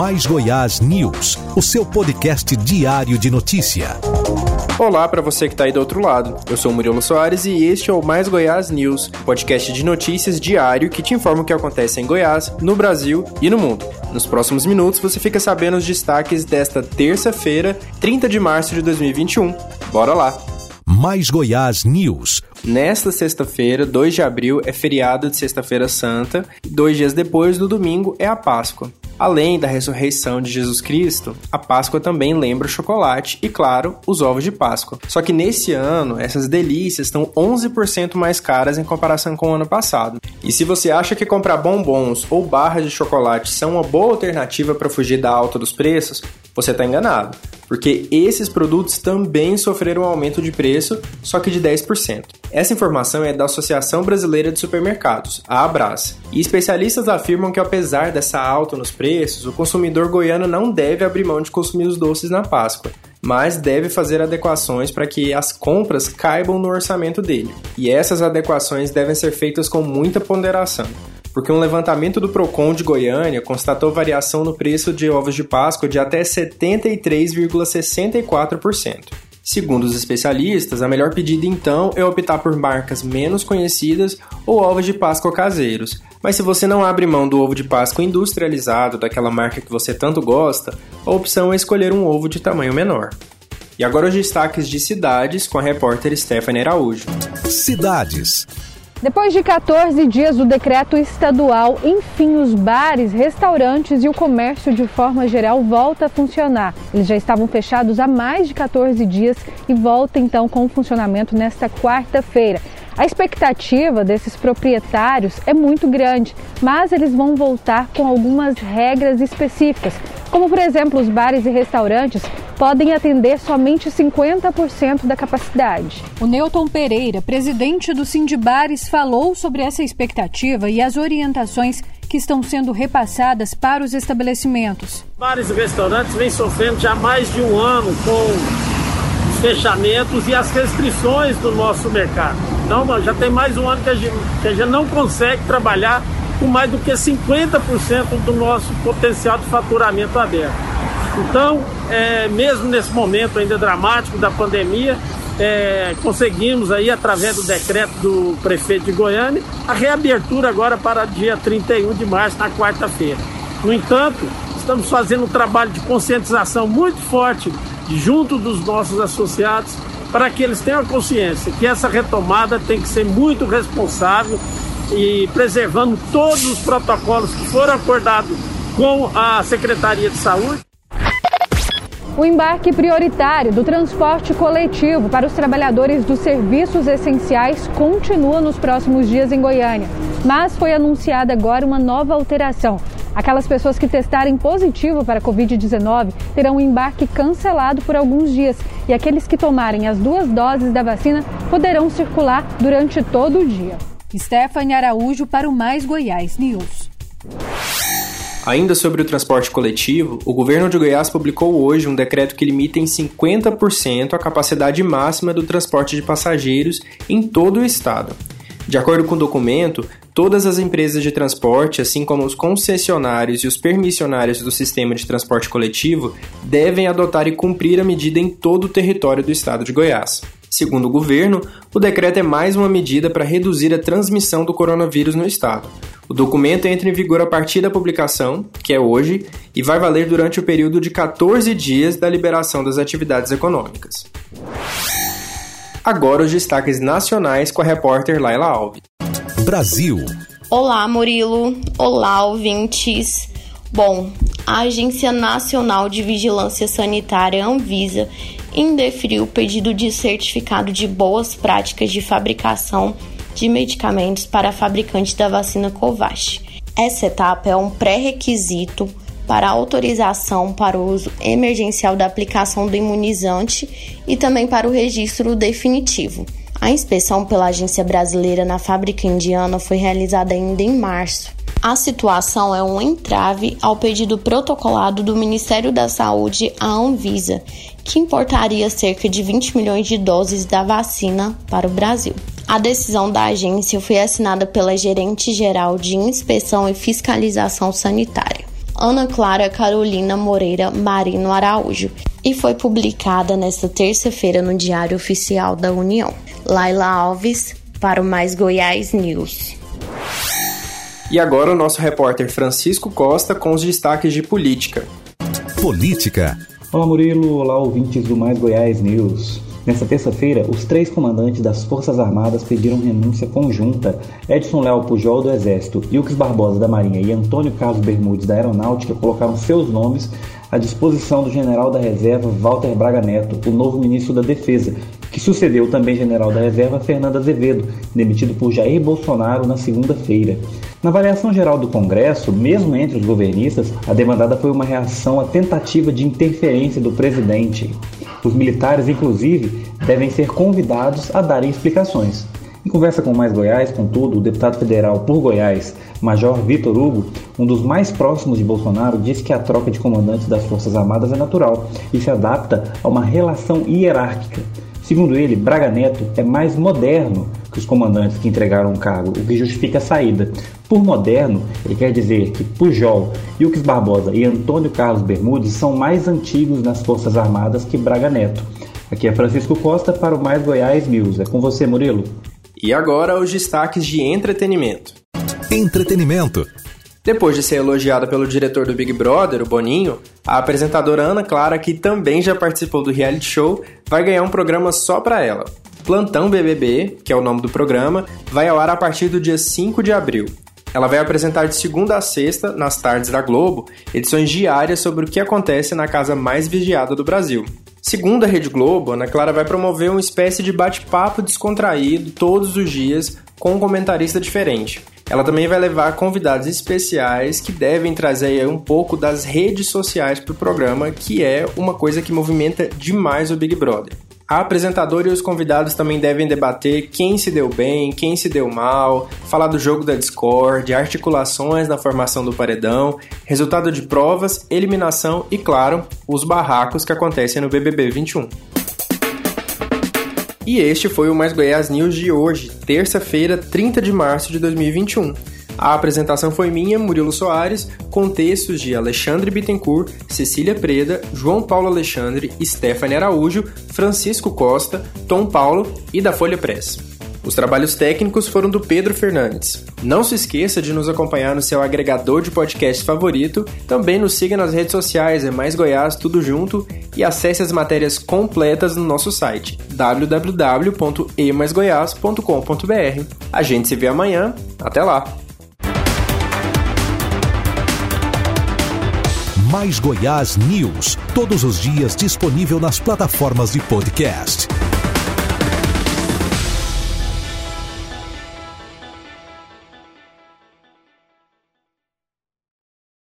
Mais Goiás News, o seu podcast diário de notícia. Olá para você que está aí do outro lado. Eu sou o Murilo Soares e este é o Mais Goiás News, podcast de notícias diário que te informa o que acontece em Goiás, no Brasil e no mundo. Nos próximos minutos você fica sabendo os destaques desta terça-feira, 30 de março de 2021. Bora lá! Mais Goiás News. Nesta sexta-feira, 2 de abril, é feriado de Sexta-feira Santa. Dois dias depois, no domingo, é a Páscoa. Além da ressurreição de Jesus Cristo, a Páscoa também lembra o chocolate e, claro, os ovos de Páscoa. Só que nesse ano, essas delícias estão 11% mais caras em comparação com o ano passado. E se você acha que comprar bombons ou barras de chocolate são uma boa alternativa para fugir da alta dos preços, você está enganado, porque esses produtos também sofreram um aumento de preço, só que de 10%. Essa informação é da Associação Brasileira de Supermercados, a Abras, e especialistas afirmam que apesar dessa alta nos preços, o consumidor goiano não deve abrir mão de consumir os doces na Páscoa mas deve fazer adequações para que as compras caibam no orçamento dele. E essas adequações devem ser feitas com muita ponderação porque um levantamento do Procon de Goiânia constatou variação no preço de ovos de Páscoa de até 73,64%. Segundo os especialistas, a melhor pedida então é optar por marcas menos conhecidas ou ovos de Páscoa caseiros. Mas se você não abre mão do ovo de Páscoa industrializado, daquela marca que você tanto gosta, a opção é escolher um ovo de tamanho menor. E agora os destaques de cidades com a repórter Stephanie Araújo. Cidades. Depois de 14 dias do decreto estadual, enfim, os bares, restaurantes e o comércio de forma geral volta a funcionar. Eles já estavam fechados há mais de 14 dias e volta então com o funcionamento nesta quarta-feira. A expectativa desses proprietários é muito grande, mas eles vão voltar com algumas regras específicas, como por exemplo, os bares e restaurantes podem atender somente 50% da capacidade. O Newton Pereira, presidente do Sindibares, falou sobre essa expectativa e as orientações que estão sendo repassadas para os estabelecimentos. Bares e restaurantes vêm sofrendo já mais de um ano com os fechamentos e as restrições do nosso mercado. Então, já tem mais um ano que a gente, que a gente não consegue trabalhar com mais do que 50% do nosso potencial de faturamento aberto. Então, é, mesmo nesse momento ainda dramático da pandemia, é, conseguimos aí, através do decreto do prefeito de Goiânia, a reabertura agora para dia 31 de março, na quarta-feira. No entanto, estamos fazendo um trabalho de conscientização muito forte junto dos nossos associados para que eles tenham consciência que essa retomada tem que ser muito responsável e preservando todos os protocolos que foram acordados com a Secretaria de Saúde. O embarque prioritário do transporte coletivo para os trabalhadores dos serviços essenciais continua nos próximos dias em Goiânia. Mas foi anunciada agora uma nova alteração. Aquelas pessoas que testarem positivo para a Covid-19 terão o embarque cancelado por alguns dias e aqueles que tomarem as duas doses da vacina poderão circular durante todo o dia. Stephanie Araújo para o Mais Goiás News. Ainda sobre o transporte coletivo, o governo de Goiás publicou hoje um decreto que limita em 50% a capacidade máxima do transporte de passageiros em todo o estado. De acordo com o documento, todas as empresas de transporte, assim como os concessionários e os permissionários do sistema de transporte coletivo, devem adotar e cumprir a medida em todo o território do estado de Goiás. Segundo o governo, o decreto é mais uma medida para reduzir a transmissão do coronavírus no estado. O documento entra em vigor a partir da publicação, que é hoje, e vai valer durante o período de 14 dias da liberação das atividades econômicas. Agora os destaques nacionais com a repórter Laila Alves. Brasil. Olá, Murilo. Olá, ouvintes. Bom, a Agência Nacional de Vigilância Sanitária Anvisa indeferiu o pedido de certificado de boas práticas de fabricação de medicamentos para a fabricante da vacina Covax. Essa etapa é um pré-requisito para autorização para o uso emergencial da aplicação do imunizante e também para o registro definitivo. A inspeção pela Agência Brasileira na fábrica indiana foi realizada ainda em março. A situação é um entrave ao pedido protocolado do Ministério da Saúde à Anvisa, que importaria cerca de 20 milhões de doses da vacina para o Brasil. A decisão da agência foi assinada pela gerente geral de inspeção e fiscalização sanitária. Ana Clara Carolina Moreira Marino Araújo e foi publicada nesta terça-feira no Diário Oficial da União. Laila Alves, para o Mais Goiás News. E agora o nosso repórter Francisco Costa com os destaques de política. Política. Olá Murilo, olá ouvintes do Mais Goiás News. Nesta terça-feira, os três comandantes das Forças Armadas pediram renúncia conjunta. Edson Léo Pujol do Exército, Ilques Barbosa da Marinha e Antônio Carlos Bermudes da Aeronáutica colocaram seus nomes à disposição do general da reserva Walter Braga Neto, o novo ministro da Defesa, que sucedeu também general da reserva Fernando Azevedo, demitido por Jair Bolsonaro na segunda-feira. Na avaliação geral do Congresso, mesmo entre os governistas, a demandada foi uma reação à tentativa de interferência do presidente. Os militares, inclusive, devem ser convidados a darem explicações. Em conversa com Mais Goiás, contudo, o deputado federal por Goiás, Major Vitor Hugo, um dos mais próximos de Bolsonaro, disse que a troca de comandantes das Forças Armadas é natural e se adapta a uma relação hierárquica. Segundo ele, Braga Neto é mais moderno que os comandantes que entregaram o cargo, o que justifica a saída. Por moderno, ele quer dizer que Pujol, Ilques Barbosa e Antônio Carlos Bermudes são mais antigos nas Forças Armadas que Braga Neto. Aqui é Francisco Costa para o Mais Goiás News. É com você, Murilo. E agora os destaques de entretenimento. Entretenimento. Depois de ser elogiada pelo diretor do Big Brother, o Boninho, a apresentadora Ana Clara, que também já participou do reality show, vai ganhar um programa só para ela. Plantão BBB, que é o nome do programa, vai ao ar a partir do dia 5 de abril. Ela vai apresentar de segunda a sexta, nas tardes da Globo, edições diárias sobre o que acontece na casa mais vigiada do Brasil. Segundo a Rede Globo, Ana Clara vai promover uma espécie de bate-papo descontraído todos os dias com um comentarista diferente. Ela também vai levar convidados especiais que devem trazer um pouco das redes sociais para o programa, que é uma coisa que movimenta demais o Big Brother. A apresentadora e os convidados também devem debater quem se deu bem, quem se deu mal, falar do jogo da Discord, articulações na formação do paredão, resultado de provas, eliminação e, claro, os barracos que acontecem no BBB 21. E este foi o Mais Goiás News de hoje, terça-feira, 30 de março de 2021. A apresentação foi minha, Murilo Soares, com textos de Alexandre Bittencourt, Cecília Preda, João Paulo Alexandre, Stephanie Araújo, Francisco Costa, Tom Paulo e da Folha Press. Os trabalhos técnicos foram do Pedro Fernandes. Não se esqueça de nos acompanhar no seu agregador de podcast favorito. Também nos siga nas redes sociais, é Mais Goiás, tudo junto. E acesse as matérias completas no nosso site www.emaisgoiás.com.br. A gente se vê amanhã. Até lá! Mais Goiás News, todos os dias disponível nas plataformas de podcast.